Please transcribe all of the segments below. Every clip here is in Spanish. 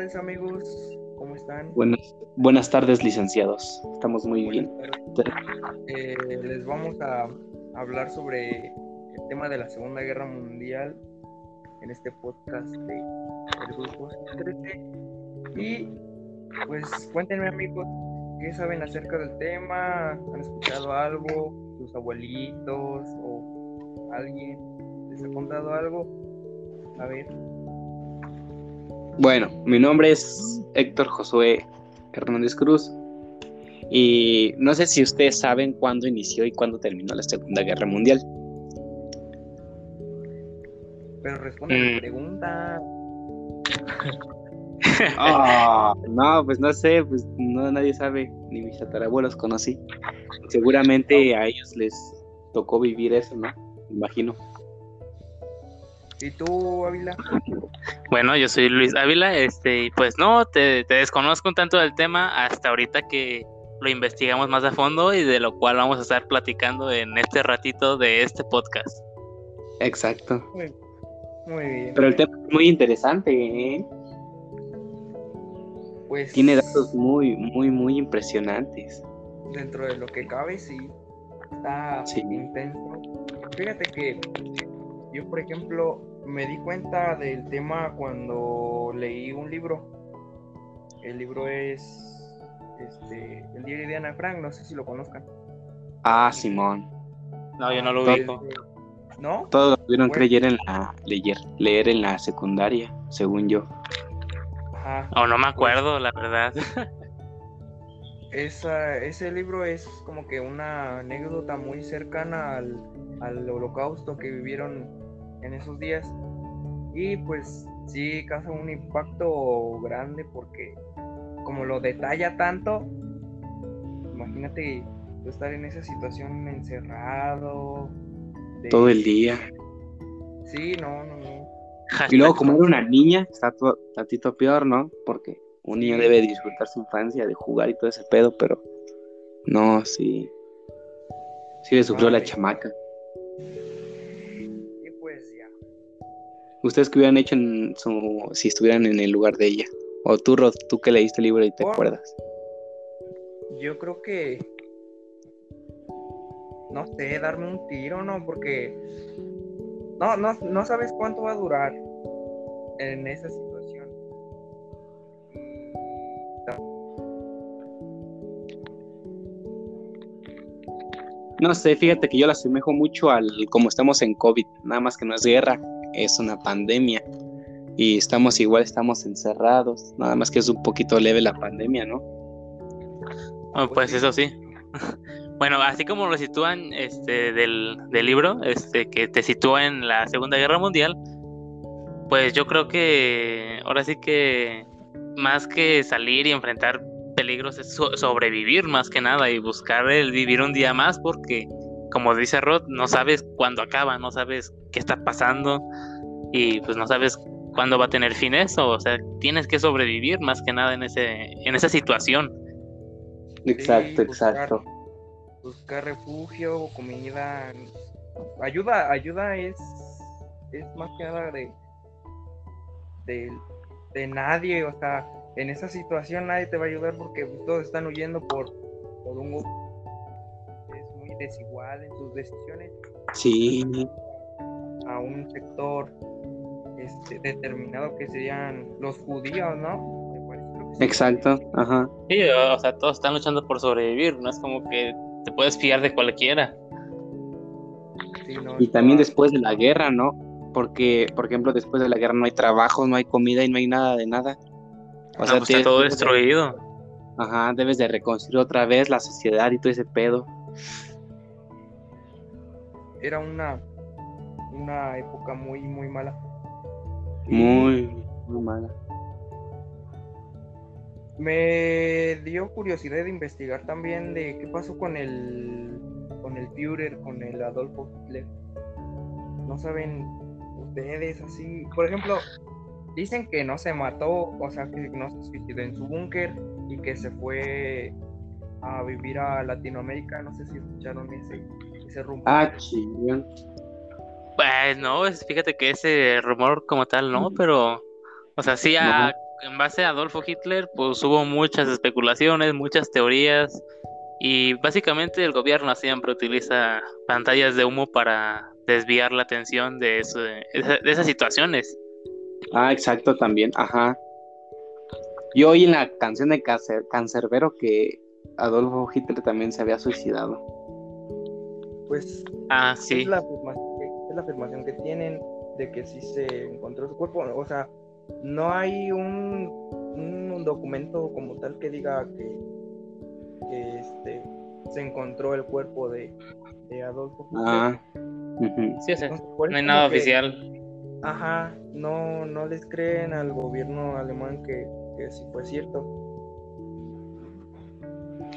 Buenas tardes amigos, ¿cómo están? Buenas, buenas tardes licenciados, estamos muy bien. Eh, les vamos a hablar sobre el tema de la Segunda Guerra Mundial en este podcast de el grupo 13. Y pues cuéntenme amigos, ¿qué saben acerca del tema? ¿Han escuchado algo? ¿Sus abuelitos o alguien les ha contado algo? A ver. Bueno, mi nombre es Héctor Josué Hernández Cruz y no sé si ustedes saben cuándo inició y cuándo terminó la Segunda Guerra Mundial. Pero responde mm. la pregunta. Ah, no, pues no sé, pues no nadie sabe, ni mis tatarabuelos conocí. Seguramente a ellos les tocó vivir eso, ¿no? Imagino. ¿Y tú, Ávila? Bueno, yo soy Luis Ávila, este, y pues no, te, desconozco un tanto del tema hasta ahorita que lo investigamos más a fondo y de lo cual vamos a estar platicando en este ratito de este podcast. Exacto. Muy, muy bien. Pero el tema es muy interesante, ¿eh? Pues Tiene datos muy, muy, muy impresionantes. dentro de lo que cabe, sí. Está Sí. intenso. Fíjate que yo, por ejemplo, me di cuenta del tema cuando leí un libro. El libro es este, El diario de Ana Frank, no sé si lo conozcan. Ah, Simón. No, yo no lo ubico. ¿No? Todos lo tuvieron que Bueno. leer en la leer, leer en la secundaria, según yo. Ajá. O no me acuerdo, la verdad. Esa, ese libro es como que una anécdota muy cercana al, al holocausto que vivieron en esos días. Y pues sí causa un impacto grande porque como lo detalla tanto, imagínate tú estar en esa situación encerrado. de- Todo el día. Sí, no, no, no. Y luego, como era una niña, está to- tantito peor, ¿no? Porque un niño debe disfrutar su infancia de jugar y todo ese pedo, pero no, sí. Sí le sufrió la chamaca. ¿Ustedes qué hubieran hecho en su, si estuvieran en el lugar de ella? O tú, Rod, tú que leíste el libro y te Oh. acuerdas. Yo creo que. No sé, darme un tiro, ¿no? Porque. No, no, no sabes cuánto va a durar en esa situación. No sé, fíjate que yo la asemejo mucho al como estamos en COVID, nada más que no es guerra, es una pandemia. Y estamos igual, estamos encerrados, nada más que es un poquito leve la pandemia, ¿no? Oh, pues eso sí. Bueno, así como lo sitúan este del, del libro, este que te sitúa en la Segunda Guerra Mundial, pues yo creo que ahora sí que más que salir y enfrentar peligros es so- sobrevivir más que nada y buscar el vivir un día más porque como dice Rod, no sabes cuándo acaba, no sabes qué está pasando y pues no sabes cuándo va a tener fin eso, o sea, tienes que sobrevivir más que nada en ese en esa situación. Exacto, buscar- exacto. Buscar refugio, comida. Ayuda, ayuda es. Es más que nada de. De, de nadie, o sea, en esa situación nadie te va a ayudar porque todos están huyendo por, por un. Desigual en sus decisiones. Sí, a un sector este, determinado que serían los judíos, ¿no? Exacto, ajá. Sí, o sea, todos están luchando por sobrevivir, no es como que te puedes fiar de cualquiera. Sí, no, Y también después de la guerra, ¿no? Porque, por ejemplo, después de la guerra no hay trabajo, no hay comida y no hay nada de nada. O No, sea, pues está todo de- destruido. Ajá, debes de reconstruir otra vez la sociedad y todo ese pedo. Era una, una época muy, muy mala. Muy, muy mala. Me dio curiosidad de investigar también de qué pasó con el, con el Führer, con el Adolfo Hitler. No saben ustedes así. Por ejemplo, dicen que no se mató, o sea, que no se suicidó en su búnker y que se fue a vivir a Latinoamérica. No sé si escucharon ese, ese rumor. Ah, chingón. Pues no, fíjate que ese rumor como tal no, pero O sea, sí, en base a Adolfo Hitler, pues hubo muchas especulaciones, muchas teorías, y básicamente el gobierno siempre utiliza pantallas de humo para desviar la atención de, de esas situaciones. Ah, exacto, también, ajá. Yo oí en la canción de Cancerbero que Adolfo Hitler también se había suicidado. Pues ah, sí. es, la afirmación que, tienen de que sí se encontró su cuerpo. O sea, no hay un, un documento como tal que diga que, que este, se encontró el cuerpo de, de Adolfo. Ah, sí, sí. no hay nada oficial. Ajá, no, no les creen al gobierno alemán que, que sí fue cierto.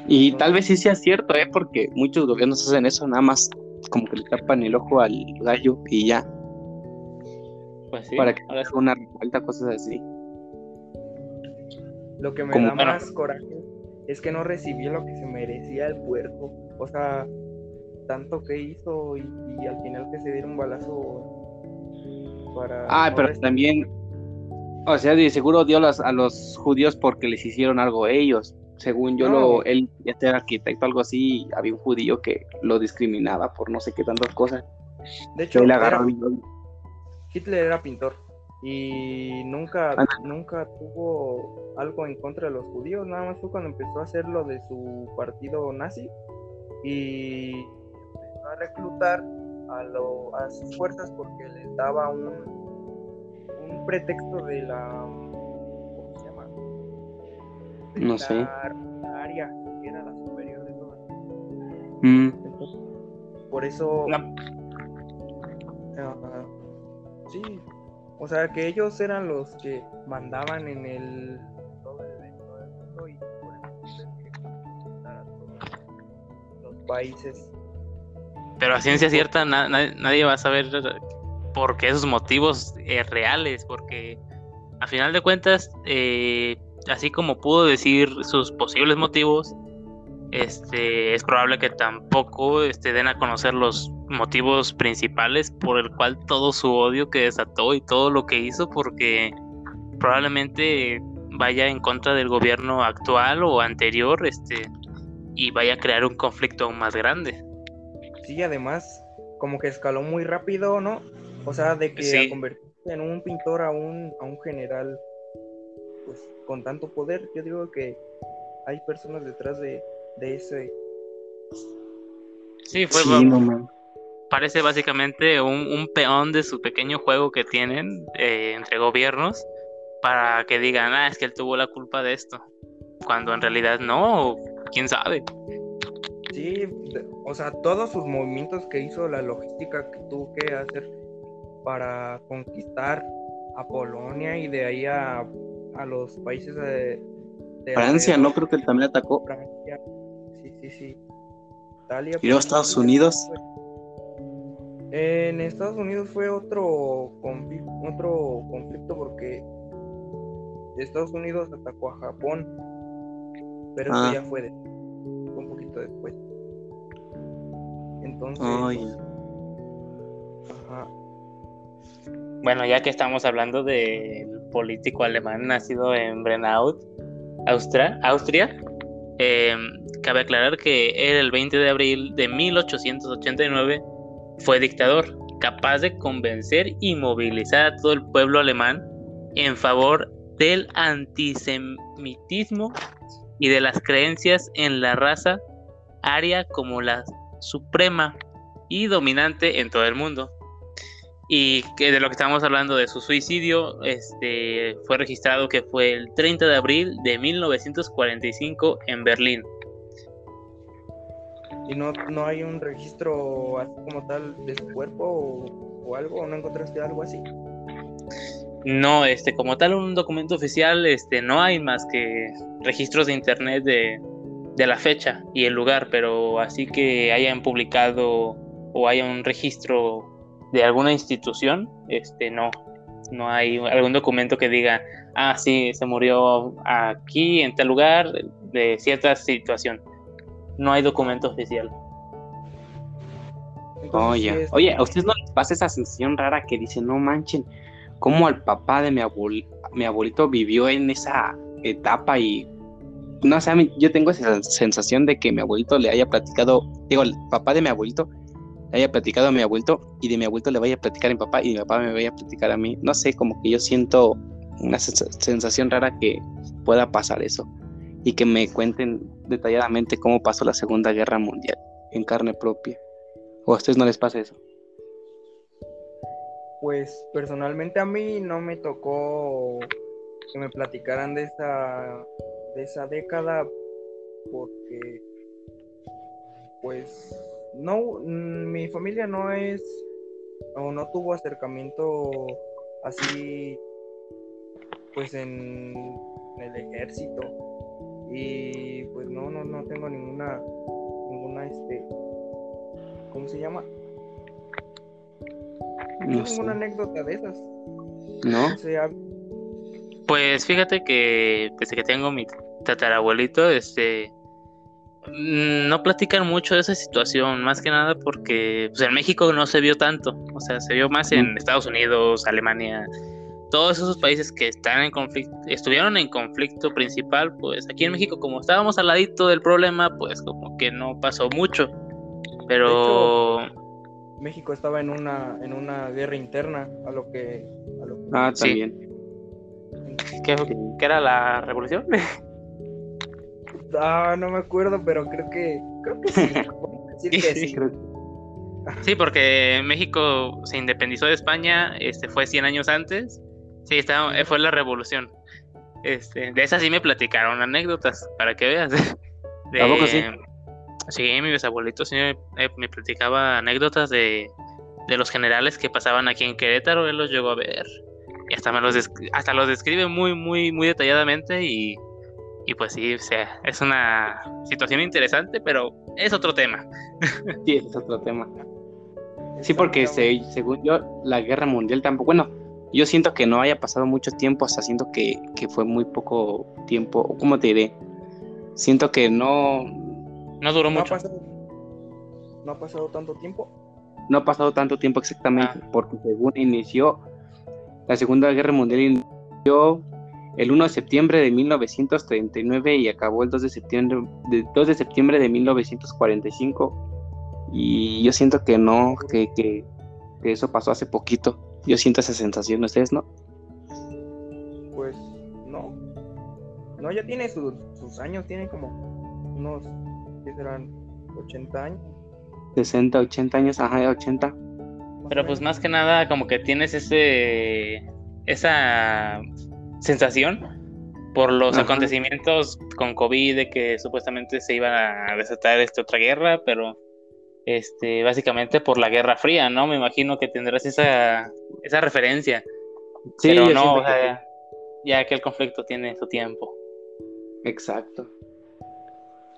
Y tal vez sí sea cierto, ¿eh? Porque muchos gobiernos hacen eso, nada más como que le tapan el ojo al gallo y ya. Pues sí. Para que haga una revuelta, cosas así. Lo que me da más coraje es que no recibió lo que se merecía el puerco. O sea, tanto que hizo y, al final que se diera un balazo para... Ah, pero también, o sea, de seguro dio a los judíos porque les hicieron algo ellos. Según yo, lo, él ya era arquitecto, algo así, había un judío que lo discriminaba por no sé qué tantas cosas. De hecho, Hitler era pintor y nunca, nunca tuvo algo en contra de los judíos, nada más fue cuando empezó a hacer lo de su partido nazi y empezó a reclutar a, lo, a sus fuerzas porque les daba un, un pretexto de la no sé. La área que era la superior de todas. Mm. por eso. sí. O sea, que ellos eran los que mandaban en el. Todo el, mundo y por eso a todos los países. Pero a ciencia cierta, nadie va a saber por qué esos motivos eh, reales, porque a final de cuentas, eh, así como pudo decir sus posibles motivos, este, es probable que tampoco este, den a conocer los motivos principales por el cual todo su odio que desató y todo lo que hizo, porque probablemente vaya en contra del gobierno actual o anterior, este, y vaya a crear un conflicto aún más grande. Sí, además, como que escaló muy rápido, ¿no? O sea, de que convertirse en un pintor a un, a un general con tanto poder. Yo digo que hay personas detrás de, de ese. Sí, fue. parece básicamente un, peón de su pequeño juego que tienen eh, entre gobiernos para que digan, ah, es que él tuvo la culpa de esto. Cuando en realidad no, quién sabe. Sí, o sea, todos sus movimientos que hizo, la logística que tuvo que hacer para conquistar a Polonia y de ahí a a los países de, Francia, ¿no? Creo que él también atacó. Francia, sí, sí, sí. Italia. ¿Y los Estados Unidos? En Estados Unidos fue otro conflicto, otro conflicto porque Estados Unidos atacó a Japón, pero eso ah. ya fue, un poquito después. Entonces, ajá. Bueno, ya que estamos hablando del político alemán nacido en Brennau, Austria, Austria em, cabe aclarar que el 20 de abril de 1889 fue dictador, capaz de convencer y movilizar a todo el pueblo alemán en favor del antisemitismo y de las creencias en la raza aria como la suprema y dominante en todo el mundo y que de lo que estábamos hablando de su suicidio, este, fue registrado que fue el 30 de abril de 1945 en Berlín. ¿Y no, no hay un registro así como tal de su cuerpo o, algo? ¿O no encontraste algo así? No, este, como tal un documento oficial, este, no hay más que registros de internet de, de la fecha y el lugar, pero así que hayan publicado o haya un registro de alguna institución, este, no, no hay algún documento que diga, ah, sí, se murió aquí, en tal lugar, de cierta situación. No hay documento oficial. Oye, oye, ¿a ustedes no les pasa esa sensación rara que dicen, no manchen, cómo el papá de mi, mi abuelito vivió en esa etapa y no sé, yo tengo esa sensación de que mi abuelito le haya platicado, digo, el papá de mi abuelito le haya platicado a mi abuelito y de mi abuelito le vaya a platicar a mi papá y mi papá me vaya a platicar a mí. No sé, como que yo siento una sensación rara que pueda pasar eso y que me cuenten detalladamente cómo pasó la Segunda Guerra Mundial en carne propia. ¿O a ustedes no les pasa eso? Pues personalmente a mí no me tocó que me platicaran de esa, de esa década porque pues no, mi familia no es o no tuvo acercamiento así pues en, el ejército y pues no no no tengo ninguna ninguna este ¿cómo se llama? No ninguna anécdota de esas. No. Pues fíjate que desde que tengo mi tatarabuelito, este mm, no platican mucho de esa situación, más que nada porque pues, en México no se vio tanto, o sea, se vio más en Estados Unidos, Alemania, todos esos países que están en conflicto, estuvieron en conflicto principal, pues aquí en México como estábamos al ladito del problema, pues como que no pasó mucho. Pero México estaba en una en una guerra interna a lo que, Ah, también. ¿Qué, era la revolución? ah, no me acuerdo, pero creo que creo que sí. sí. sí. porque México se independizó de España, este fue 100 años antes. Sí, estaba, fue la revolución. Este, de esas sí me platicaron anécdotas, para que veas. De, sí? Sí, mi bisabuelito sí me, me platicaba anécdotas de, los generales que pasaban aquí en Querétaro, él los llegó a ver. Y hasta me los hasta los describe muy, muy, muy detalladamente y, pues sí, o sea, es una situación interesante, pero es otro tema. Sí, es otro tema. Sí, porque según yo, la guerra mundial tampoco, bueno, yo siento que no haya pasado mucho tiempo, hasta siento que, que fue muy poco tiempo, ¿cómo te diré? Siento que no, no duró mucho. no ha pasado tanto tiempo. No ha pasado tanto tiempo exactamente, ah. porque según inició la Segunda Guerra Mundial inició el 1 de septiembre de 1939 y acabó el 2 de septiembre de, 2 de, septiembre de 1945. Y yo siento que no, que, que, eso pasó hace poquito. Yo siento esa sensación, ¿ustedes no? Pues no. No, ya tiene sus, sus años, tiene como unos que serán 80 años. 60, 80 años, ajá, 80. Pero pues más que nada como que tienes ese esa sensación por los acontecimientos con COVID de que supuestamente se iba a desatar esta otra guerra, pero este básicamente por la Guerra Fría, ¿no? Me imagino que tendrás esa esa referencia. Sí, pero no, ya que el conflicto tiene su tiempo. Exacto.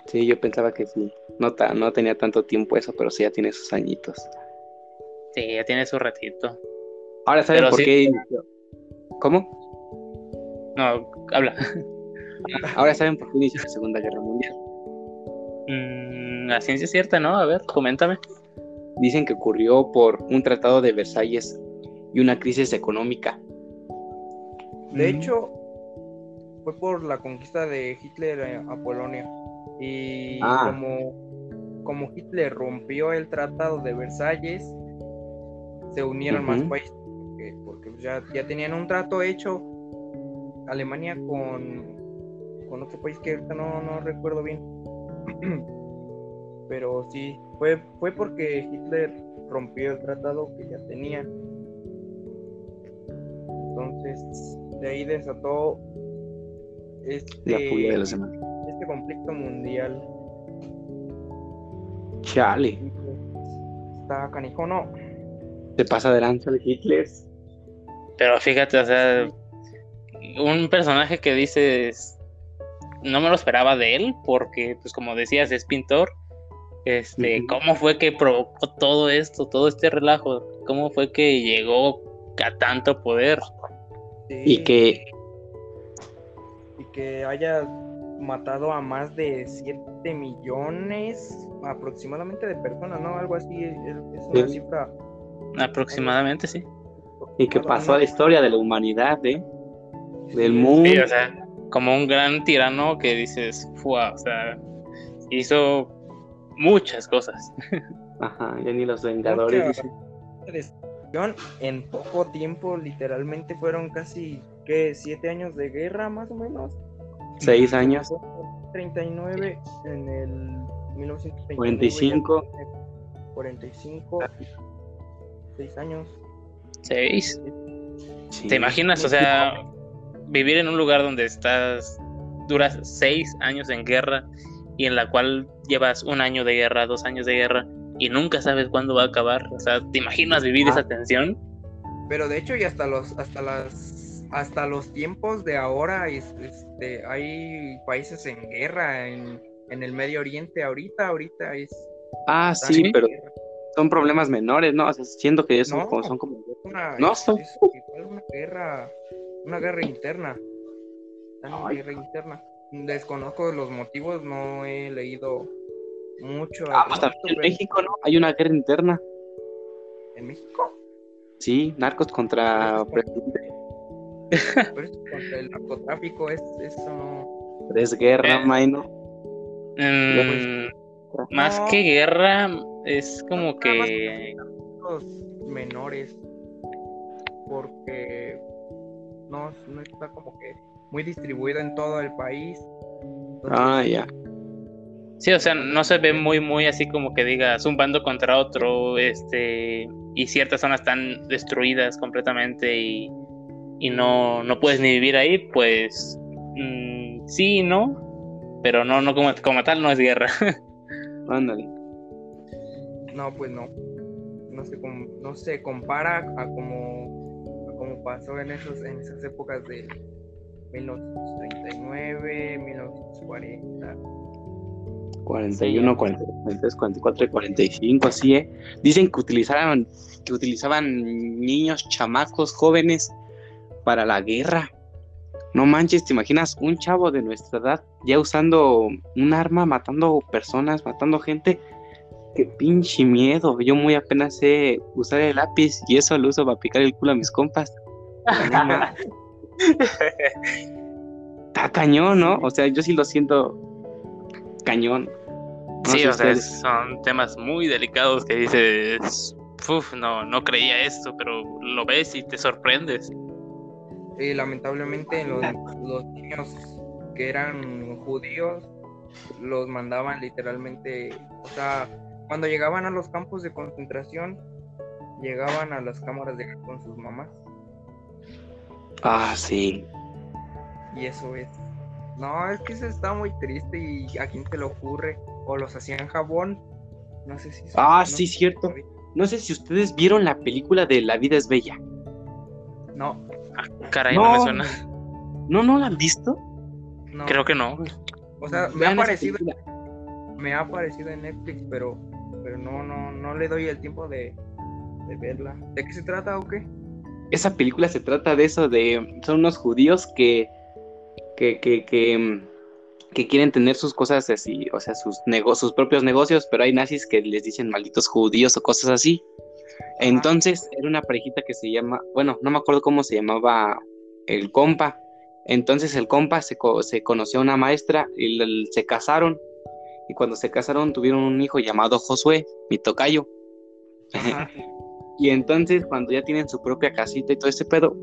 Sí, yo pensaba que sí. No, no tenía tanto tiempo eso, pero sí ya tiene sus añitos. Sí, ya tiene su ratito. Ahora saben por qué ¿Cómo? No, habla. Ahora saben por qué inició la Segunda Guerra Mundial. Mm, la ciencia es cierta, ¿no? A ver, coméntame. Dicen que ocurrió por un tratado de Versalles y una crisis económica. De hecho, fue por la conquista de Hitler a Polonia. Y ah. como, como Hitler rompió el tratado de Versalles, se unieron más países, porque, ya, ya, tenían un trato hecho Alemania con, con otro país que ahorita no, no recuerdo bien. Pero sí, fue, fue porque Hitler rompió el tratado que ya tenía. Entonces, de ahí desató este, la furia de la este conflicto mundial. Chale. Está canijo, ¿no? Se pasa adelante el Hitler. Pero fíjate, o sea, un personaje que dices, no me lo esperaba de él, porque, pues como decías, es pintor. Este, ¿cómo fue que provocó todo esto, todo este relajo? ¿Cómo fue que llegó a tanto poder? Y que y que haya matado a más de 7 millones aproximadamente de personas, ¿no? Algo así, es una cifra. Aproximadamente, sí. Y que pasó a la historia de la humanidad, ¿eh? Del mundo. Sí, o sea, como un gran tirano que dices, "Fua", o sea, hizo muchas cosas. Ajá, ya ni los Vengadores en poco tiempo, literalmente fueron casi, ¿qué? ¿Siete años de guerra más o menos? Seis años. 39 en el 1939. 45. 45. 6 años. Seis. Sí. ¿Te imaginas? O sea, vivir en un lugar donde estás, duras seis años en guerra y en la cual llevas un año de guerra, dos años de guerra y nunca sabes cuándo va a acabar. O sea, ¿te imaginas vivir Ah. esa tensión? Pero de hecho y hasta los hasta las hasta los tiempos de ahora es- este, hay países en guerra en, en el Medio Oriente ahorita, ahorita es Ah, sí, pero guerra. son problemas menores, ¿no? O sea, siento que son, No. como, son como... Una- No, es, son- es una guerra, una guerra interna. Ay. guerra interna. Desconozco los motivos, no he leído mucho. Ah, pues también en pero- México, ¿no? Hay una guerra interna. ¿En México? Sí, narcos contra Narcos contra- presidente. Pero es contra el narcotráfico, es, eso no. Es guerra, Eh. maino. Mm, más No. que guerra, es como que... los menores porque no, no está como que muy distribuido en todo el país. Entonces, Ah, ya. Sí, o sea, no se ve muy, muy así como que digas un bando contra otro, este, y ciertas zonas están destruidas completamente y, y no, no puedes ni vivir ahí, pues mm, sí y no, pero no, no como, como tal no es guerra. Ándale. No, pues no. No se, com- no se compara a como, como pasó en, esos, en esas épocas de 1939, 1940. 41, 42, 43, 44 y 45, así, ¿eh? Dicen que utilizaban, que utilizaban niños, chamacos, jóvenes para la guerra. No manches, ¿te imaginas un chavo de nuestra edad ya usando un arma, matando personas, matando gente? Qué pinche miedo. Yo muy apenas sé usar el lápiz y eso lo uso para picar el culo a mis compas. Está cañón, ¿no? O sea, yo sí lo siento cañón. No Sí, o sea, ustedes. son temas muy delicados que dices, "Uf, no, no creía esto, pero lo ves y te sorprendes. Sí, lamentablemente los, los niños que eran judíos los mandaban literalmente, o sea, cuando llegaban a los campos de concentración, llegaban a las cámaras de gas con sus mamás. Ah, sí. Y eso es. No, es que eso está muy triste y a quién se le ocurre. O los hacían jabón. No sé si. Ah, no sí, cierto. No sé si ustedes vieron la película de La vida es bella. No, Caray, no, No. me suena. ¿No, no la han visto? no. Creo que no. O sea, me ha Vean esa parecido, película. me ha aparecido en Netflix, pero, pero no, no, no le doy el tiempo de, de verla. ¿De qué se trata o qué? Esa película se trata de eso, de son unos judíos que que, que, que, que quieren tener sus cosas así, o sea, sus nego- sus propios negocios, pero hay nazis que les dicen malditos judíos o cosas así. Entonces, era una parejita que se llama, bueno, no me acuerdo cómo se llamaba el compa. Entonces el compa se, co- se conoció a una maestra y se casaron. Y cuando se casaron tuvieron un hijo llamado Josué, mi tocayo. Y entonces, cuando ya tienen su propia casita y todo ese pedo,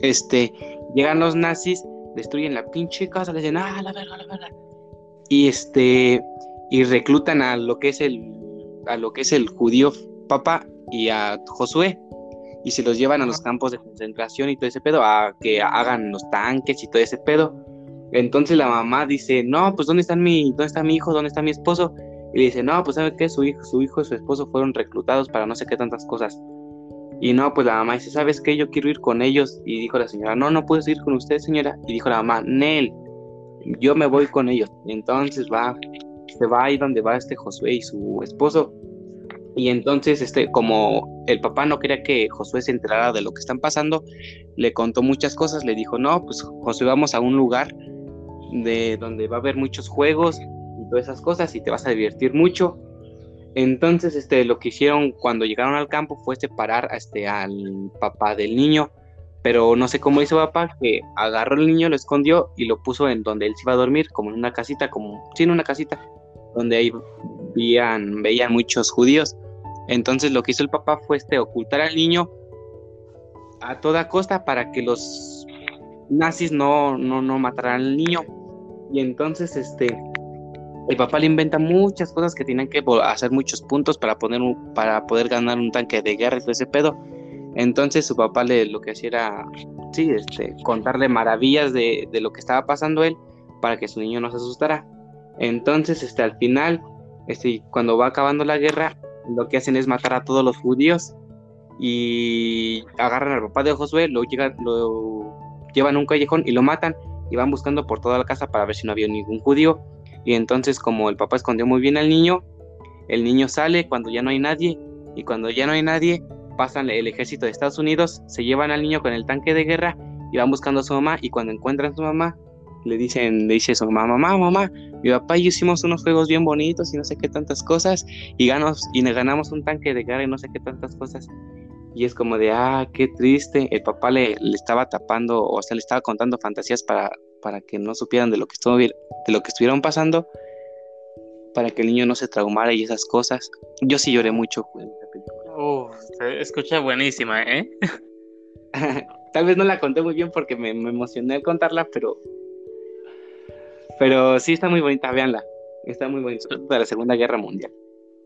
este, llegan los nazis, destruyen la pinche casa, le dicen, ah, la verga, la verga. Y este, y reclutan a lo que es el, a lo que es el judío papá y a Josué. Y se los llevan a los campos de concentración y todo ese pedo, a que hagan los tanques y todo ese pedo. Entonces la mamá dice, no, pues ¿dónde están mi, dónde está mi hijo? ¿Dónde está mi esposo? Y dice, no, pues ¿sabe qué? Su hijo, su hijo y su esposo fueron reclutados para no sé qué tantas cosas. Y no, pues la mamá dice, ¿sabes qué? Yo quiero ir con ellos. Y dijo la señora, no, no puedes ir con usted, señora. Y dijo la mamá, Nel, yo me voy con ellos. Y entonces va, se va ahí donde va este Josué y su esposo. Y entonces, este, como el papá no quería que Josué se enterara de lo que están pasando, le contó muchas cosas. Le dijo, no, pues Josué, vamos a un lugar de donde va a haber muchos juegos y todas esas cosas y te vas a divertir mucho. Entonces, este, lo que hicieron cuando llegaron al campo fue separar este, al papá del niño. Pero no sé cómo hizo papá, que agarró al niño, lo escondió y lo puso en donde él se iba a dormir, como en una casita, como, sí, una casita, donde ahí veían, veían muchos judíos. Entonces lo que hizo el papá fue este, ocultar al niño a toda costa para que los nazis no, no, no mataran al niño. Y entonces este, el papá le inventa muchas cosas que tienen que hacer muchos puntos para, poner para poder ganar un tanque de guerra y todo ese pedo. Entonces su papá le, lo que hacía era, sí, este, contarle maravillas de, de, lo que estaba pasando él para que su niño no se asustara. Entonces, este, al final, este, cuando va acabando la guerra, lo que hacen es matar a todos los judíos y agarran al papá de Josué, lo, llegan, lo llevan un callejón y lo matan y van buscando por toda la casa para ver si no había ningún judío. Y entonces como el papá escondió muy bien al niño, el niño sale cuando ya no hay nadie y cuando ya no hay nadie pasan el ejército de Estados Unidos, se llevan al niño con el tanque de guerra y van buscando a su mamá y cuando encuentran a su mamá le dicen, le dice su mamá, mamá, mamá, mi papá y yo hicimos unos juegos bien bonitos y no sé qué tantas cosas y ganamos y ganamos un tanque de guerra y no sé qué tantas cosas. Y es como de, ah, qué triste. El papá le, le estaba tapando, o sea, le estaba contando fantasías para, para que no supieran de lo que estuvo, de lo que estuvieron pasando, para que el niño no se traumara y esas cosas. Yo sí lloré mucho en esa película. Uh, se escucha buenísima, ¿eh? Tal vez no la conté muy bien porque me, me emocioné al contarla, pero pero sí está muy bonita, véanla. Está muy bonita, de la Segunda Guerra Mundial.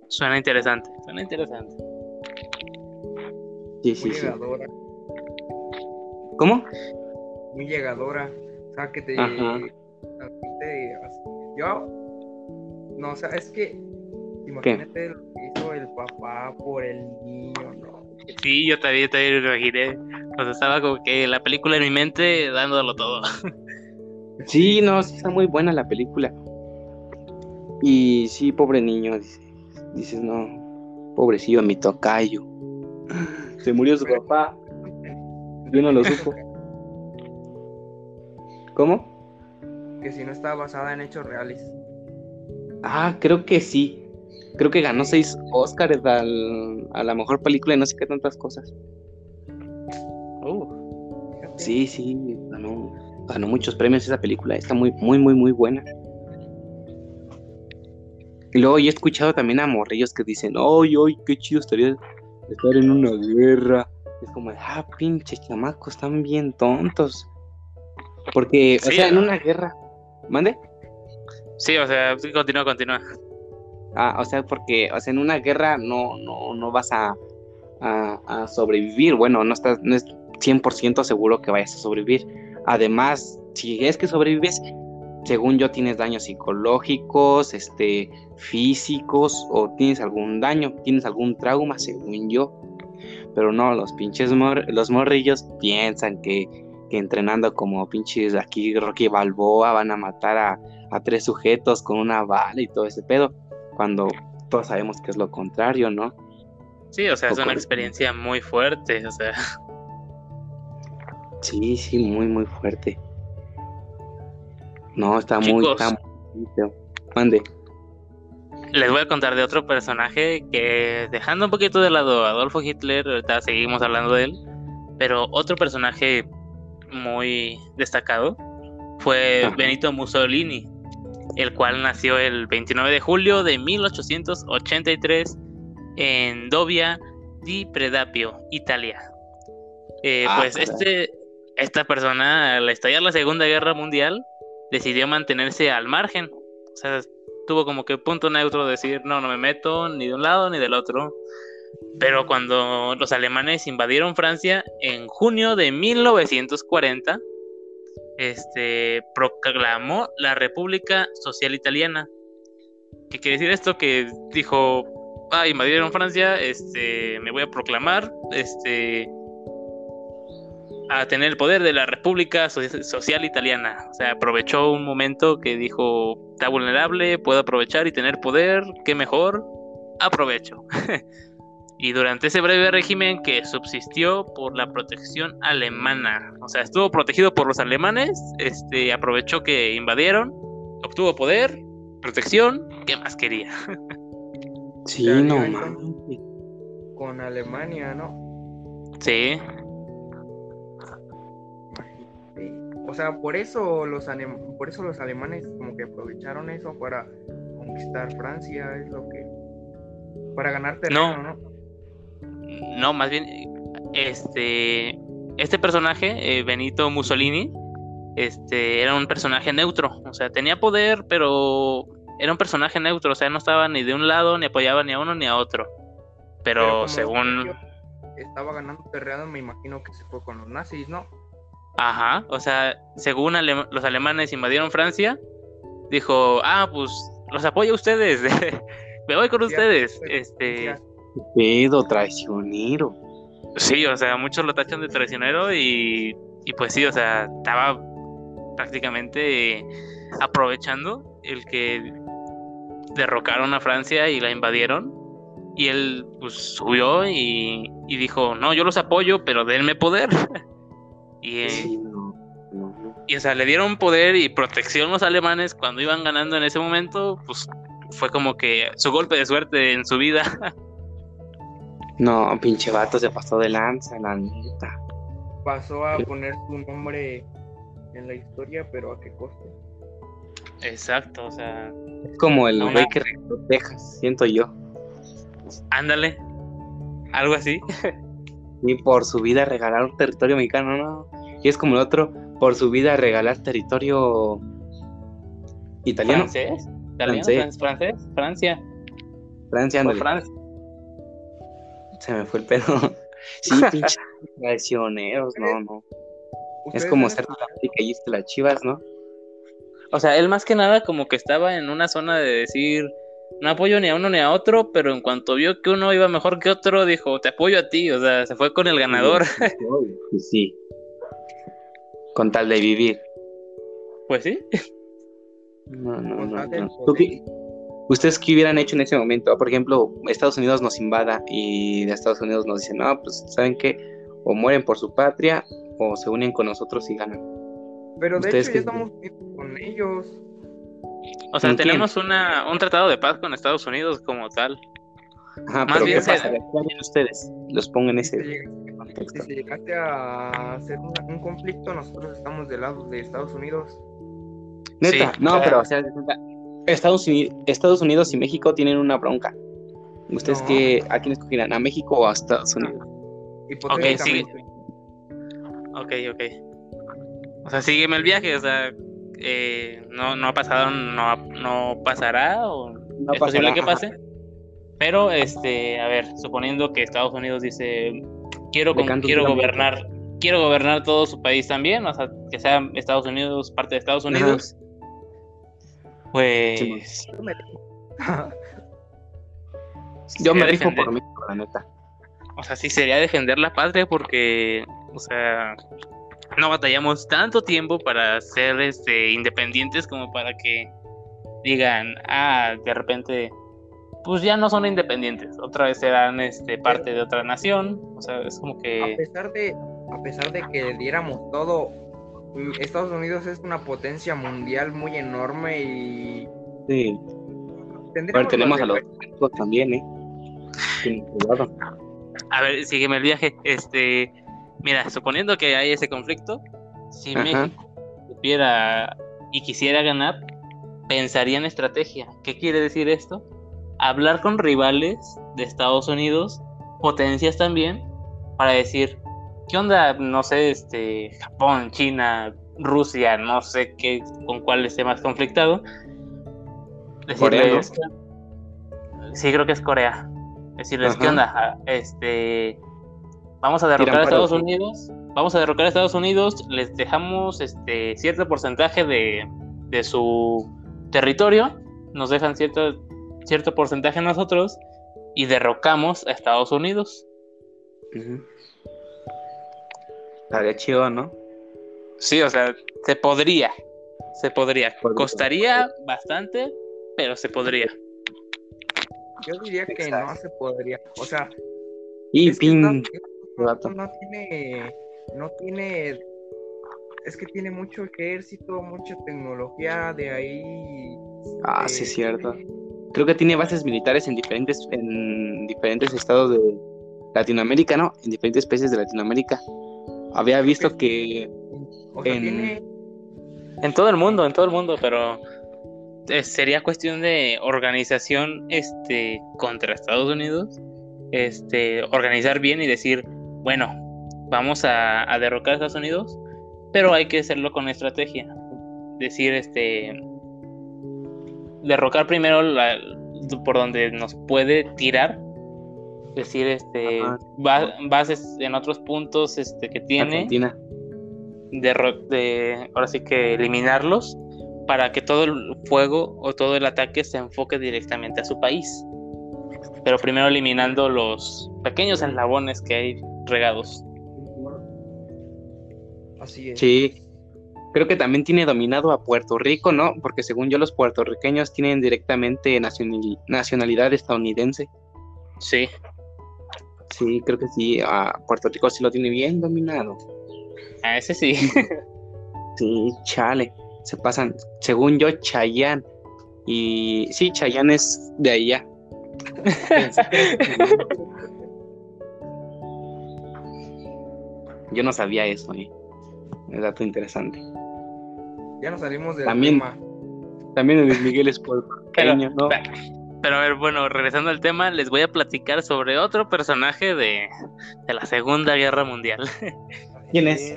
Suena interesante, suena interesante. Sí, sí, muy sí. llegadora. ¿Cómo? Muy llegadora. O sea, que te. Te- yo. No, o sea, es que. Imagínate lo que hizo el papá por el niño, ¿no? Sí, yo también, yo también me imaginé. O sea, estaba como que la película en mi mente dándolo todo. Sí, no, sí está muy buena la película. Y sí, pobre niño, dices, dices no, pobrecillo mi tocayo. Se murió su papá, yo no lo supo. ¿Cómo? Que si no está basada en hechos reales. Ah, creo que sí. Creo que ganó seis Oscars al- a la mejor película y no sé qué tantas cosas. Uh. Sí, sí, ganó, ganó muchos premios esa película. Está muy, muy, muy, muy buena. Y luego yo he escuchado también a morrillos que dicen, ¡ay, ay, qué chido estaría estar en una guerra! Es como, ah, pinches chamacos, están bien tontos. Porque, o Sí, sea, en una guerra. ¿Mande? sí, o sea, continúa, continúa. Ah, o sea, porque, o sea, en una guerra no, no, no vas a, a, a sobrevivir. Bueno, no estás, no es 100% seguro que vayas a sobrevivir. Además, si es que sobrevives, según yo tienes daños psicológicos, este, físicos, o tienes algún daño, tienes algún trauma, según yo. Pero no, los pinches mor- los morrillos piensan que, que entrenando como pinches aquí Rocky Balboa van a matar a, a tres sujetos con una bala y todo ese pedo cuando todos sabemos que es lo contrario, ¿no? Sí, o sea, es una experiencia muy fuerte, o sea, Sí, sí, muy, muy fuerte. No, está muy, Chicos. está muy. Mande. les voy a contar de otro personaje que, dejando un poquito de lado a Adolfo Hitler, ahorita seguimos hablando de él, pero otro personaje muy destacado fue Ajá. Benito Mussolini, el cual nació el 29 de julio de 1883 en Dovia di Predapio, Italia. Eh, Ah, pues este, esta persona, al estallar la Segunda Guerra Mundial, decidió mantenerse al margen. O sea, tuvo como que punto neutro de decir, no, no me meto ni de un lado ni del otro. Pero cuando los alemanes invadieron Francia en junio de 1940, este, proclamó la República Social Italiana. ¿Qué quiere decir esto? Que dijo, ah, invadieron Francia, este, me voy a proclamar, este, a tener el poder de la República So- Social Italiana. O sea, aprovechó un momento que dijo, está vulnerable, puedo aprovechar y tener poder, qué mejor, aprovecho. y durante ese breve régimen que subsistió por la protección alemana, o sea, estuvo protegido por los alemanes, este, aprovechó que invadieron, obtuvo poder, protección, ¿qué más quería? Sí, no mames. con Alemania, ¿no? Sí, O sea, por eso los alem- por eso los alemanes como que aprovecharon eso para conquistar Francia, es lo que para ganar terreno, No. ¿no? no, más bien, este, este personaje, eh, Benito Mussolini, este, era un personaje neutro, o sea, tenía poder, pero era un personaje neutro, o sea, no estaba ni de un lado, ni apoyaba ni a uno ni a otro. Pero, como según, estaba ganando terreno, me imagino que se fue con los nazis, ¿no? Ajá, o sea, según los alemanes invadieron Francia, dijo, ah, pues los apoyo a ustedes, me voy con ustedes, pues, este, pedo, traicionero. Sí, o sea, muchos lo tachan de traicionero y, y pues sí, o sea, estaba prácticamente aprovechando el que derrocaron a Francia y la invadieron. Y él pues subió y, y dijo, no, yo los apoyo, pero denme poder. y, eh, Sí, no, no, no. y, o sea, le dieron poder y protección los alemanes cuando iban ganando en ese momento, pues fue como que su golpe de suerte en su vida. No, pinche vato se pasó de lanza, la neta. pasó a poner su nombre en la historia, pero a qué costo. Exacto, o sea, Es como el güey que Texas, siento yo. ándale, algo así. Y por su vida regalar un territorio mexicano, no. Y es como el otro, por su vida regalar territorio italiano. ¿Francés? ¿Italiano? Francés. ¿Francés? ¿Francia? Francia, ¿Por ándale. Francia? Se me fue el pedo. Sí, pinches traicioneros, no, no. Es ¿Ustedes como ser la y las chivas, ¿no? O sea, él más que nada como que estaba en una zona de decir, no apoyo ni a uno ni a otro, pero en cuanto vio que uno iba mejor que otro, dijo, te apoyo a ti, o sea, se fue con el ganador. Sí, sí. Con tal de vivir. Pues sí. No, no, no. ¿Ustedes qué hubieran hecho en ese momento? Por ejemplo, Estados Unidos nos invada y de Estados Unidos nos dicen, no, pues, ¿saben qué? O mueren por su patria o se unen con nosotros y ganan. Pero de ¿Ustedes hecho ya estamos unidos con ellos. O sea, tenemos una, un tratado de paz con Estados Unidos como tal. Ajá, Más pero bien ¿qué se- ustedes? Los Si ese llegaste, contexto. si llegaste a hacer una- un conflicto, nosotros estamos del lado de Estados Unidos. Neta, Sí, no, pero o sea, Estados Unidos, Estados Unidos y México tienen una bronca. ¿Ustedes No. qué, a quién escogerían? ¿A México o a Estados Unidos? Hipotéticamente. Ok, ok. O sea, sígueme el viaje, o sea, eh, no, no ha pasado, no, no pasará, o No es posible que ajá. pase. Pero, este, a ver, suponiendo que Estados Unidos dice, quiero, con- quiero gobernar, quiero gobernar todo su país también, o sea, que sea Estados Unidos parte de Estados Ajá. Unidos, pues, Sí, Yo me- defender- por México, la neta. o sea, sí sería defender la patria porque, o sea, no batallamos tanto tiempo para ser este, independientes como para que digan, ah, de repente, pues ya no son independientes, otra vez serán este, parte de otra nación, o sea, es como a que, pesar de a pesar de que diéramos todo mm, Estados Unidos es una potencia mundial muy enorme y Sí. tenemos a los también, ¿eh? A ver, sígueme el viaje, este, mira, suponiendo que hay ese conflicto, si Ajá. México supiera y quisiera ganar, pensaría en estrategia. ¿Qué quiere decir esto? Hablar con rivales de Estados Unidos, potencias también, para decir, ¿qué onda? No sé, este, Japón, China, Rusia, no sé qué, con cuál esté más conflictado. Decirles, sí, creo que es Corea. Decirles, ¿qué Ajá. onda? Ah, Este, vamos a derrocar a Estados. Unidos, vamos a derrocar a Estados Unidos, les dejamos este cierto porcentaje de, de su territorio, nos dejan cierto, cierto porcentaje a nosotros y derrocamos a Estados Unidos. Ujú. Estaría chido, ¿no? Sí, o sea, se podría, se podría. Podría. Costaría bastante, pero se podría. yo diría que Exacto. no se podría o sea Y es que. Vato. no, no tiene no tiene es que tiene mucho ejército mucha tecnología de ahí Ah, eh, sí, es cierto. creo que tiene bases militares en diferentes, en diferentes estados de Latinoamérica, ¿no? En diferentes países de Latinoamérica. Había visto que en... en todo el mundo, en todo el mundo, pero eh, sería cuestión de organización este contra Estados Unidos, este organizar bien y decir, bueno, vamos a, a derrocar a Estados Unidos, pero hay que hacerlo con estrategia. Decir, este, derrocar primero la, por donde nos puede tirar. Decir este bases en otros puntos este que tiene. De, de ahora sí que eliminarlos para que todo el fuego o todo el ataque se enfoque directamente a su país. Pero primero eliminando los pequeños eslabones que hay regados así es sí creo que también tiene dominado a Puerto Rico, ¿no? Porque según yo los puertorriqueños tienen directamente nacionalidad estadounidense. Sí. Sí, creo que sí. A Puerto Rico sí lo tiene bien dominado. A ese sí. sí, chale. Se pasan, según yo, Chayán. Y sí, Chayán es de allá. yo no sabía eso, ¿eh? Es dato interesante. Ya nos salimos del también, tema. También Luis Miguel es por pero, ¿no? Pero a ver, bueno, regresando al tema, les voy a platicar sobre otro personaje de, de la Segunda Guerra Mundial. ¿Quién es?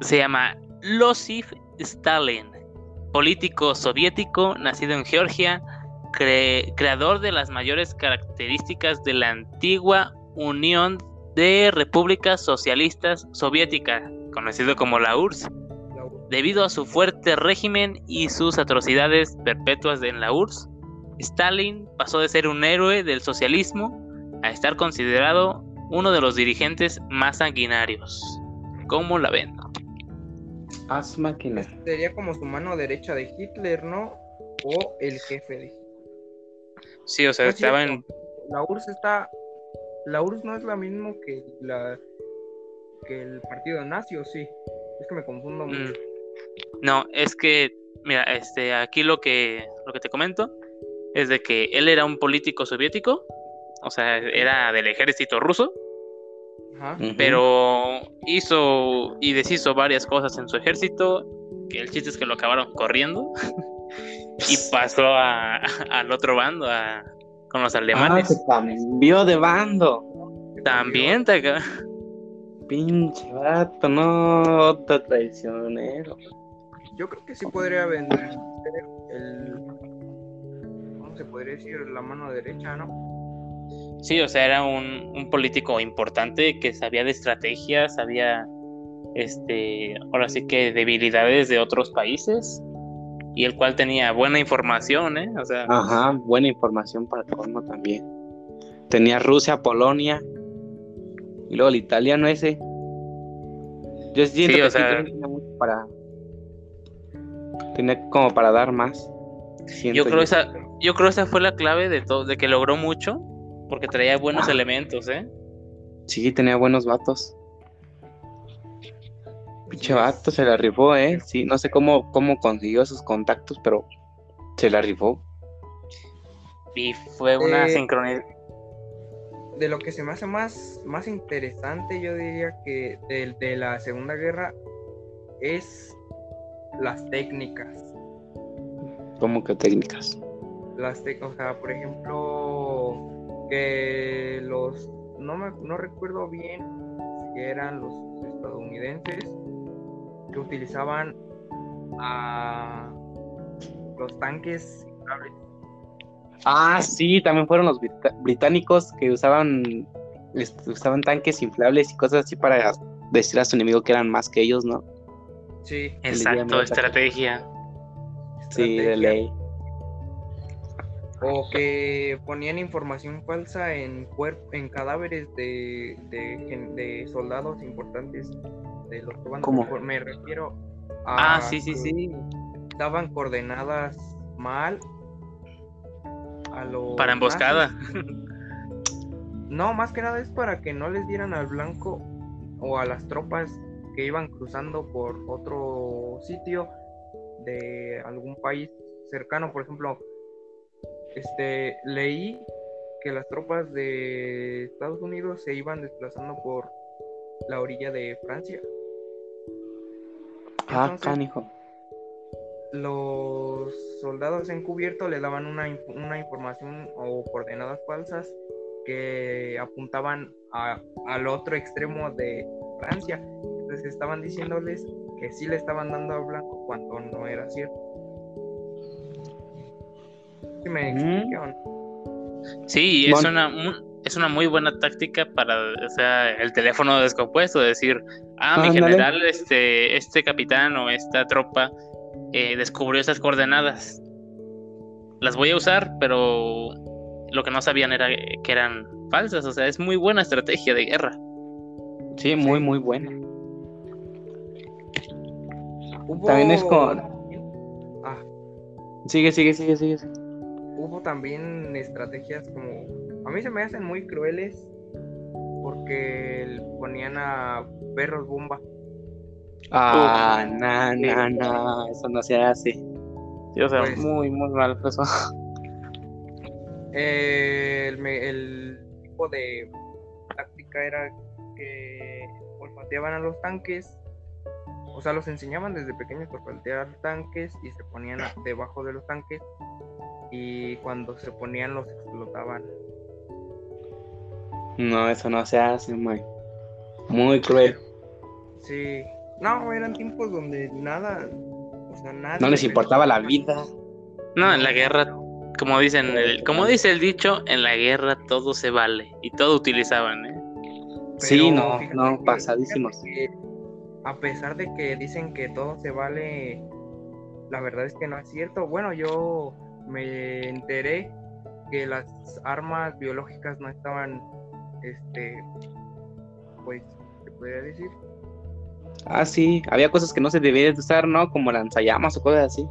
Se llama Losif Stalin, político soviético nacido en Georgia, creador de las mayores características de la antigua Unión de Repúblicas Socialistas Soviéticas, conocido como la URSS. Debido a su fuerte régimen y sus atrocidades perpetuas en la URSS, Stalin pasó de ser un héroe del socialismo a estar considerado uno de los dirigentes más sanguinarios. ¿Cómo la ven? Haz máquina. Sería como su mano derecha de Hitler, ¿no? O el jefe de Hitler. Sí, o sea, estaba en... La URSS está... La URSS no es la misma que la que el partido nazi, ¿o sí? Es que me confundo mm. mucho. No, es que, mira, este, aquí lo que, lo que te comento es de que él era un político soviético, o sea, era del ejército ruso, pero hizo y deshizo varias cosas en su ejército, que el chiste es que lo acabaron corriendo y pasó a, al otro bando, a, con los alemanes. Ah, se cambió de bando. También te Pinche vato, no, otro traicionero. Yo creo que sí podría vender el. ¿Cómo se podría decir? La mano derecha, ¿no? Sí, o sea, era un, un político importante que sabía de estrategias, sabía, este, ahora sí que debilidades de otros países y el cual tenía buena información, ¿eh? O sea. Ajá, buena información para todo también. Tenía Rusia, Polonia, y luego el italiano ese. Yo siento que tenía mucho para. Tenía como para dar más. Yo creo, esa, yo creo esa fue la clave de todo, de que logró mucho, porque traía buenos ah. elementos, ¿eh? Sí, tenía buenos vatos. Pinche vato se la rifó, ¿eh? Sí, no sé cómo, cómo consiguió esos contactos, pero se la rifó. Y fue una eh, sincronía de lo que se me hace más, más interesante, yo diría que de, de la Segunda Guerra es las técnicas. ¿Cómo que técnicas? Las técnicas, o sea, por ejemplo, que los, no, me, no recuerdo bien si eran los estadounidenses que utilizaban a los tanques Ah, sí, también fueron los británicos que usaban, usaban tanques inflables y cosas así para decir a su enemigo que eran más que ellos, ¿no? Sí, exacto, estrategia. Sí, de ley. O que ponían información falsa en en cadáveres de, de, soldados importantes de los ¿Cómo? Me refiero a. Ah, sí, sí, sí. Daban coordenadas mal para emboscada. No, más que nada es para que no les dieran al blanco o a las tropas que iban cruzando por otro sitio de algún país cercano. Por ejemplo, este, leí que las tropas de Estados Unidos se iban desplazando por la orilla de Francia. Ah, canijo. Los soldados encubiertos le daban una, una información o coordenadas falsas que apuntaban a, al otro extremo de Francia. Entonces estaban diciéndoles que sí le estaban dando a Blanco cuando no era cierto. ¿Sí me explicaron? Sí, es una es una muy buena táctica para, o sea, el teléfono descompuesto, decir, ah, mi general, este, este capitán o esta tropa eh, descubrió esas coordenadas. Las voy a usar, pero lo que no sabían era que eran falsas, o sea, es muy buena estrategia de guerra. Sí, muy, muy buena. También es con... Ah. Sigue, sigue, sigue, sigue. Hubo también estrategias como a mí se me hacen muy crueles porque ponían a perros bomba. Ah, no, eso no se hace. Sí, o sea, pues, muy, muy mal eso. el, el, tipo de táctica era que olfateaban a los tanques, o sea, los enseñaban desde pequeños a olfatear tanques y se ponían debajo de los tanques y cuando se ponían los explotaban. No, eso no se hace, muy, muy cruel. Sí, no, eran tiempos donde nada, o sea, nada. No les importaba la vida. No, en la guerra, como dicen, el, como dice el dicho, en la guerra todo se vale y todo utilizaban, ¿eh? sí, no, no, pasadísimos. a pesar de que dicen que todo se vale, la verdad es que no es cierto. Bueno, yo me enteré que las armas biológicas no estaban este, pues, se podría decir. Ah, sí, había cosas que no se debían usar, ¿no? Como lanzallamas o cosas así.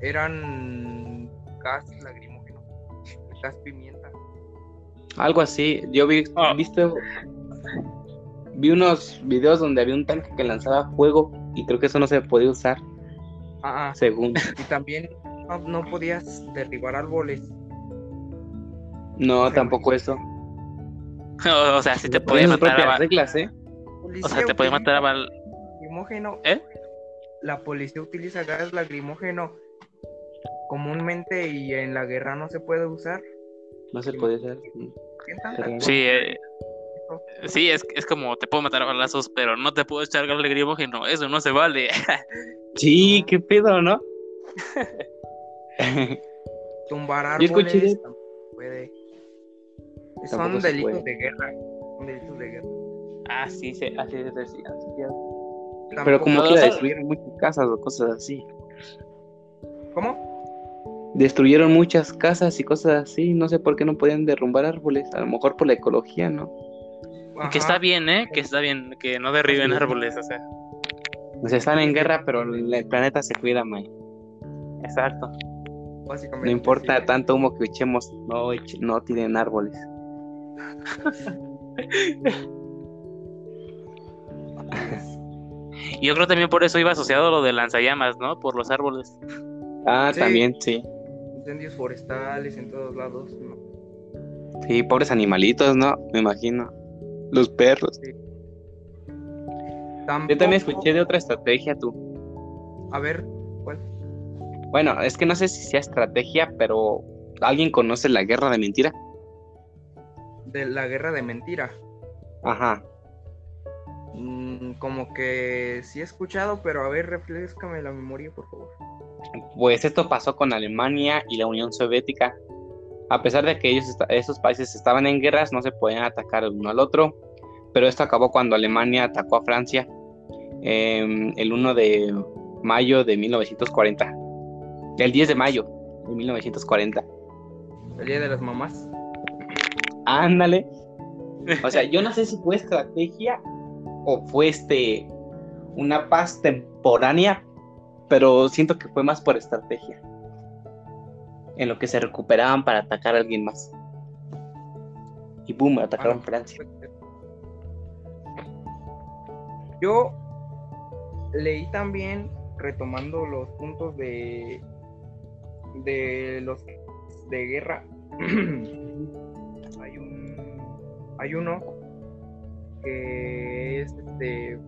Eran gas lagrimógeno, gas pimienta. Algo así, yo vi, ah. viste, vi unos videos donde había un tanque que lanzaba fuego y creo que eso no se podía usar. Ah, ah. según. Y también no, podías derribar árboles. No, tampoco eso. o, sea, si te puede matar a reglas, ¿eh? O sea, te puede matar a bal... Lagrimógeno. ¿Eh? La policía utiliza gas lagrimógeno comúnmente y en la guerra no se puede usar. No se puede usar. Sí, eh, sí es, es como te puedo matar a balazos, pero no te puedo echar gas lagrimógeno. Eso no se vale. sí, qué pedo, ¿no? Tumbar árboles. Puede. Son delitos de guerra. Son delitos de guerra. Ah, sí, sí así es decía. Pero como que destruyeron muchas casas o cosas así. ¿Cómo? Destruyeron muchas casas y cosas así. No sé por qué no podían derrumbar árboles. A lo mejor por la ecología, ¿no? Que está bien, ¿eh? Que está bien que no derriben árboles, o sea. O sea, están en guerra, pero el planeta se cuida, May. Exacto. no importa tanto humo que echemos, no, no tienen árboles. Yo creo también por eso iba asociado lo de lanzallamas, ¿no? Por los árboles. Ah, también, sí. Incendios forestales en todos lados, ¿no? Sí, pobres animalitos, ¿no? Me imagino. Los perros. Yo también escuché de otra estrategia, tú. A ver, ¿cuál? Bueno, es que no sé si sea estrategia, pero ¿alguien conoce la guerra de mentira? De la guerra de mentira. Ajá. Mm, como que sí he escuchado, pero a ver, refrescame la memoria, por favor. Pues esto pasó con Alemania y la Unión Soviética. A pesar de que ellos esos países estaban en guerras, no se podían atacar el uno al otro. Pero esto acabó cuando Alemania atacó a Francia em, el 1 de mayo de 1940. El 10 de mayo de 1940. El día de las mamás. Ándale. O sea, yo no sé si fue estrategia o fue este una paz temporánea, pero siento que fue más por estrategia. En lo que se recuperaban para atacar a alguien más. Y boom, atacaron Francia. Yo leí también, retomando los puntos de de los de guerra hay uno que es este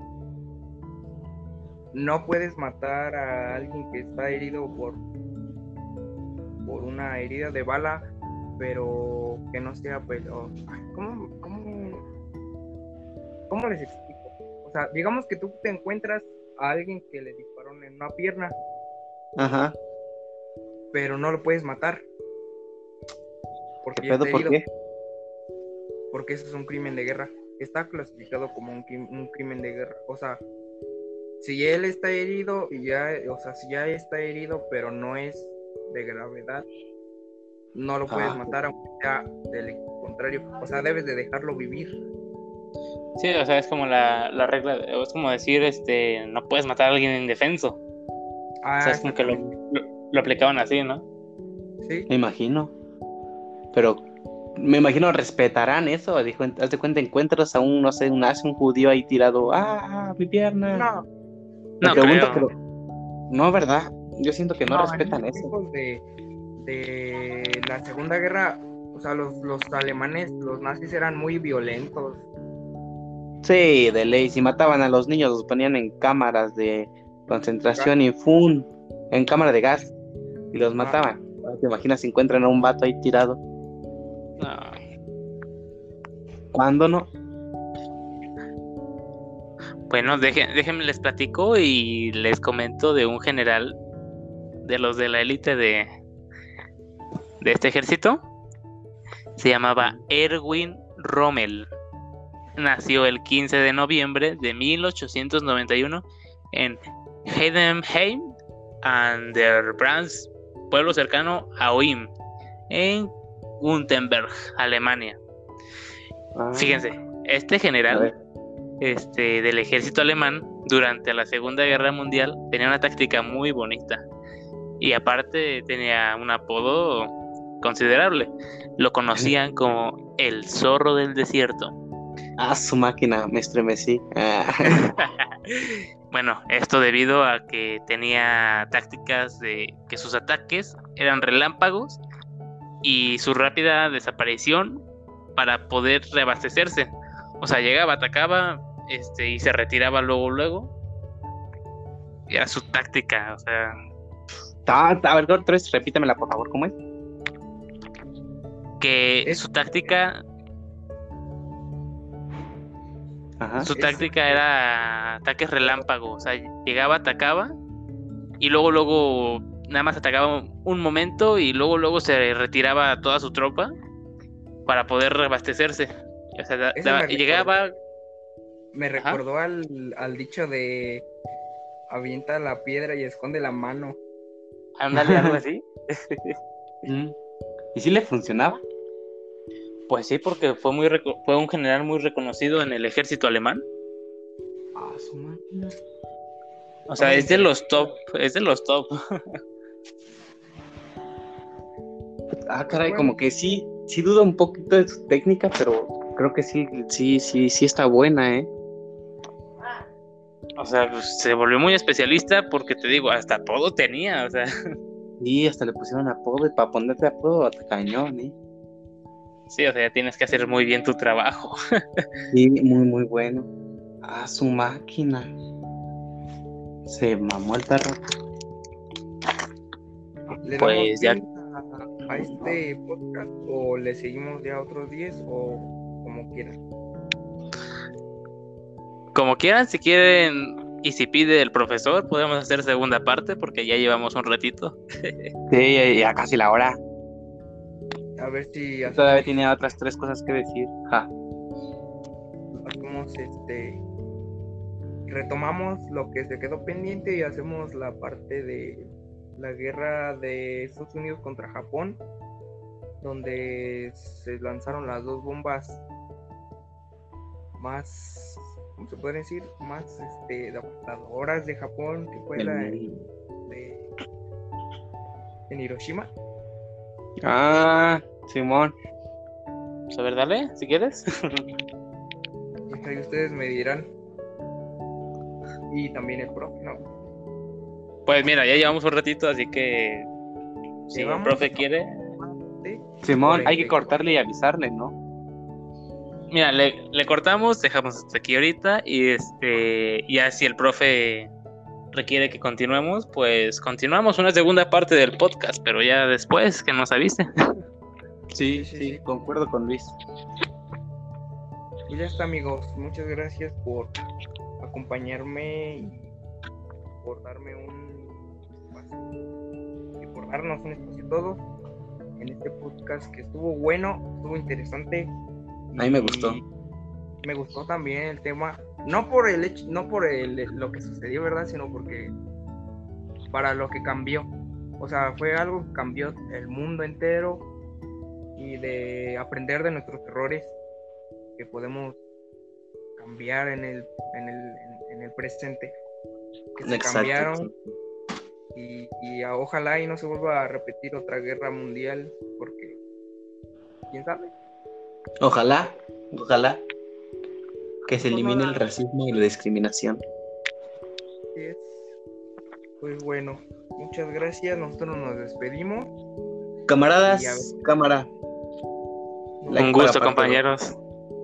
no puedes matar a alguien que está herido por por una herida de bala pero que no sea pues ¿cómo, cómo, cómo les explico? O sea, digamos que tú te encuentras a alguien que le disparó en una pierna. Ajá. Pero no lo puedes matar. Porque ¿Qué pedo, ¿Por qué? Porque eso es un crimen de guerra. Está clasificado como un, un crimen de guerra. O sea, si él está herido y ya, o sea, si ya está herido, pero no es de gravedad, no lo puedes matar aunque sea del contrario. O sea, debes de dejarlo vivir. Sí, o sea, es como la, la regla, es como decir, este, no puedes matar a alguien indefenso. Ah, o sea, es como que lo, lo, aplicaban así, ¿no? Sí. Me imagino. Pero me imagino respetarán eso. Dijo, haz de cuenta, encuentras a un, no sé, un un judío ahí tirado, ah, mi pierna. No. no, creo. no, ¿verdad? Yo siento que no, respetan eso. De, de la Segunda Guerra, o sea, los, los alemanes, los nazis eran muy violentos Sí, de ley. Si mataban a los niños, los ponían en cámaras de concentración y ¡fum! En cámara de gas. Y los mataban. ¿Te imaginas si encuentran a un vato ahí tirado? ¿Cuándo no? Bueno, déjenme les platico y les comento de un general de los de la élite de, de este ejército. Se llamaba Erwin Rommel nació el 15 de noviembre de 1891 en Heidenheim an der Brands, pueblo cercano a Oim, en Gutenberg, Alemania. Ah. Fíjense, este general este, del ejército alemán durante la Segunda Guerra Mundial tenía una táctica muy bonita y aparte tenía un apodo considerable. Lo conocían como el zorro del desierto. Ah, su máquina, me estremecí. Ah. bueno, esto debido a que tenía tácticas de que sus ataques eran relámpagos y su rápida desaparición para poder reabastecerse. O sea, llegaba, atacaba, este, y se retiraba luego, luego. era su táctica, o sea. A ver, repítemela por favor, ¿cómo es? Que su táctica Su táctica era ataques relámpagos, o sea, llegaba, atacaba y luego, luego, nada más atacaba un momento y luego, luego se retiraba toda su tropa para poder reabastecerse. O sea, llegaba... Me recordó al, al, dicho de avienta la piedra y esconde la mano. Ándale, algo así. Mm. ¿Y si le funcionaba? Pues sí, porque fue muy fue un general muy reconocido en el ejército alemán. Ah, su máquina. O sea, es de los top, es de los top. ah, caray, como que sí, sí duda un poquito de su técnica, pero creo que sí, sí, sí, sí está buena, ¿eh? O sea, pues, se volvió muy especialista porque te digo, hasta apodo tenía, o sea. Sí, hasta le pusieron apodo y para ponerte apodo hasta cañón, ¿eh? Sí, o sea, tienes que hacer muy bien tu trabajo. sí, muy, muy bueno. A su máquina. Se mamó el perro. ¿Le pues ya. A, este podcast o le seguimos ya otros 10 o como quieran? Como quieran, si quieren y si pide el profesor, podemos hacer segunda parte porque ya llevamos un ratito. sí, ya casi la hora. A ver si. Todavía tiene otras tres cosas que decir. Ja. Hacemos este. Retomamos lo que se quedó pendiente y hacemos la parte de la guerra de Estados Unidos contra Japón, donde se lanzaron las dos bombas más, ¿cómo se puede decir? Más este, devastadoras de Japón, que fue la de, en Hiroshima. Ah, Simón. Pues a ver, dale, si quieres. y ahí ustedes me dirán. Y también el profe, ¿no? Pues mira, ya llevamos un ratito, así que Si el profe quiere, Simón, hay que cortarle y avisarle, ¿no? mira, le, le cortamos, dejamos hasta aquí ahorita y este, ya si el profe requiere que continuemos, pues continuamos una segunda parte del podcast, pero ya después que nos avise. Sí, Sí, sí, sí, concuerdo con Luis. Y ya está, amigos. Muchas gracias por acompañarme y por darme un darnos un espacio todos en este podcast que estuvo bueno, estuvo interesante. A mí me gustó. Me gustó también el tema, no por el hecho, no por el, lo que sucedió, ¿verdad? Sino porque para lo que cambió. O sea, fue algo que cambió el mundo entero y de aprender de nuestros errores que podemos cambiar en el, en el, en, en el presente. Que se Exacto. cambiaron y, y a- ojalá y no se vuelva a repetir otra guerra mundial porque, ¿quién sabe? Ojalá, ojalá que se elimine el racismo y la discriminación. Así es. Pues bueno, muchas gracias. Nosotros nos despedimos. Camaradas, a cámara. Like Un gusto, compañeros.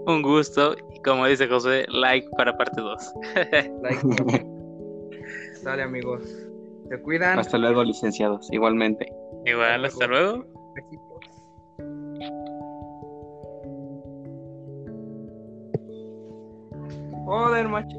Un gusto. Y como dice José, like para parte 2. Like. Sale amigos. Se cuidan. Hasta luego, licenciados, igualmente. Igual, hasta luego. Joder, macho.